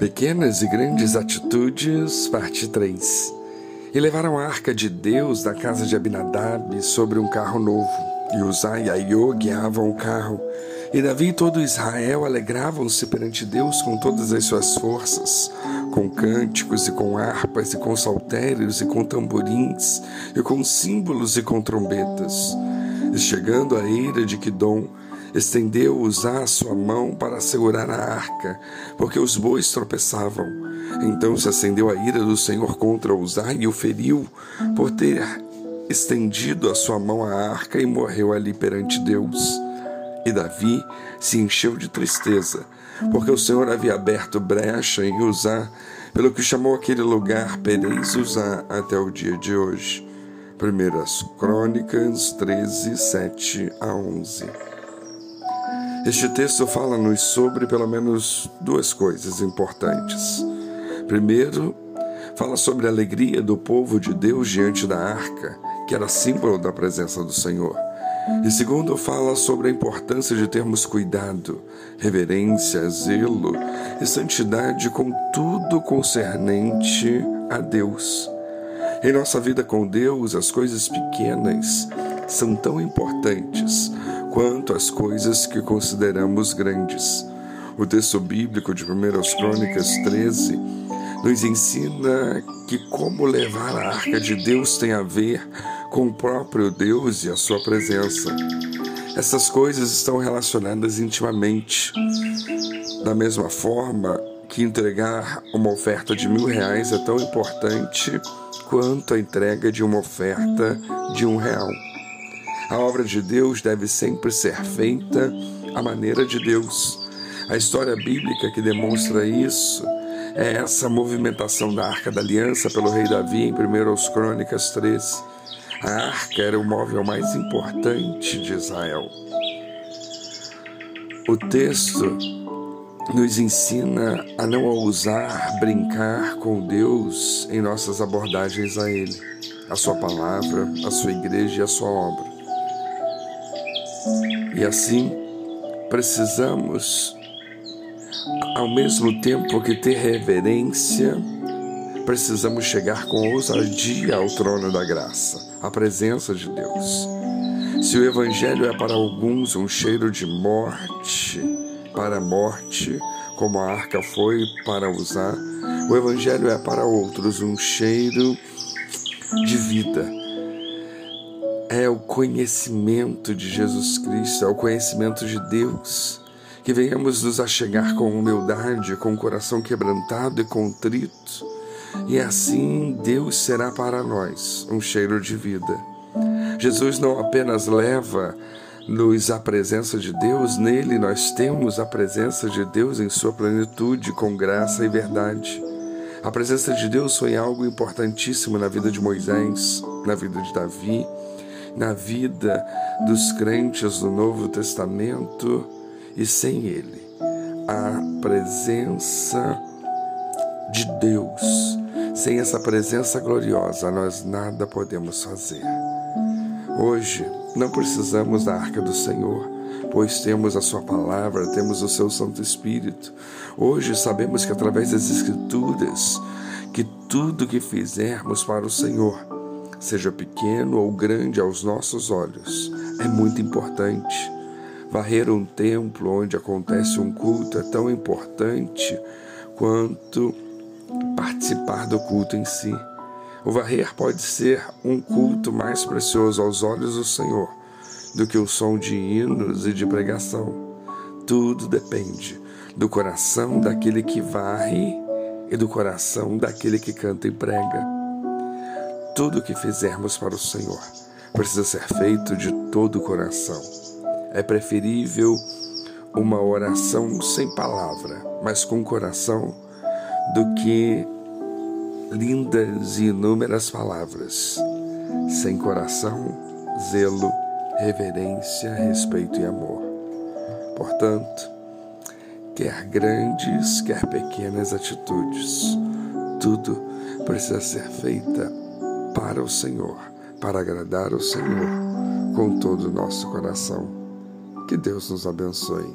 Pequenas e grandes atitudes, parte 3. E levaram a arca de Deus da casa de Abinadab sobre um carro novo. E Uzai e Aiô guiavam o carro. E Davi e todo Israel alegravam-se perante Deus com todas as suas forças, com cânticos e com harpas e com saltérios e com tamborins e com símbolos e com trombetas. E chegando a ira de Quidom, estendeu Uzá a sua mão para segurar a arca, porque os bois tropeçavam. Então se acendeu a ira do Senhor contra Uzá e o feriu por ter estendido a sua mão à arca e morreu ali perante Deus. E Davi se encheu de tristeza, porque o Senhor havia aberto brecha em Uzá, pelo que chamou aquele lugar Perez Uzá até o dia de hoje. Primeiras Crônicas 13, 7 a 11. Este texto fala-nos sobre pelo menos duas coisas importantes. Primeiro, fala sobre a alegria do povo de Deus diante da arca, que era símbolo da presença do Senhor. E segundo, fala sobre a importância de termos cuidado, reverência, zelo e santidade com tudo concernente a Deus. Em nossa vida com Deus, as coisas pequenas são tão importantes quanto as coisas que consideramos grandes. O texto bíblico de 1 Crônicas 13 nos ensina que como levar a arca de Deus tem a ver com o próprio Deus e a sua presença. Essas coisas estão relacionadas intimamente. Da mesma forma que entregar uma oferta de mil reais é tão importante quanto a entrega de uma oferta de um real. A obra de Deus deve sempre ser feita à maneira de Deus. A história bíblica que demonstra isso é essa movimentação da Arca da Aliança pelo rei Davi em 1 Crônicas 13. A arca era o móvel mais importante de Israel. O texto nos ensina a não ousar brincar com Deus em nossas abordagens a Ele, a Sua palavra, a Sua igreja e a Sua obra. E assim, precisamos, ao mesmo tempo que ter reverência, precisamos chegar com ousadia ao trono da graça, à presença de Deus. Se o Evangelho é para alguns um cheiro de morte, para a morte, como a arca foi para usar, o Evangelho é para outros um cheiro de vida é o conhecimento de Jesus Cristo, é o conhecimento de Deus. Que venhamos nos achegar com humildade, com o coração quebrantado e contrito, e assim Deus será para nós um cheiro de vida. Jesus não apenas leva-nos à presença de Deus, nele nós temos a presença de Deus em sua plenitude, com graça e verdade. A presença de Deus foi algo importantíssimo na vida de Moisés, na vida de Davi, na vida dos crentes do Novo Testamento e sem ele. A presença de Deus, sem essa presença gloriosa, nós nada podemos fazer. Hoje não precisamos da arca do Senhor, pois temos a Sua palavra, temos o Seu Santo Espírito. Hoje sabemos que através das Escrituras, que tudo que fizermos para o Senhor, seja pequeno ou grande aos nossos olhos, é muito importante. Varrer um templo onde acontece um culto é tão importante quanto participar do culto em si. O varrer pode ser um culto mais precioso aos olhos do Senhor do que o som de hinos e de pregação. Tudo depende do coração daquele que varre e do coração daquele que canta e prega. Tudo o que fizermos para o Senhor precisa ser feito de todo o coração. É preferível uma oração sem palavra, mas com coração, do que lindas e inúmeras palavras. Sem coração, zelo, reverência, respeito e amor. Portanto, quer grandes, quer pequenas atitudes, tudo precisa ser feita para o Senhor, para agradar o Senhor com todo o nosso coração. Que Deus nos abençoe.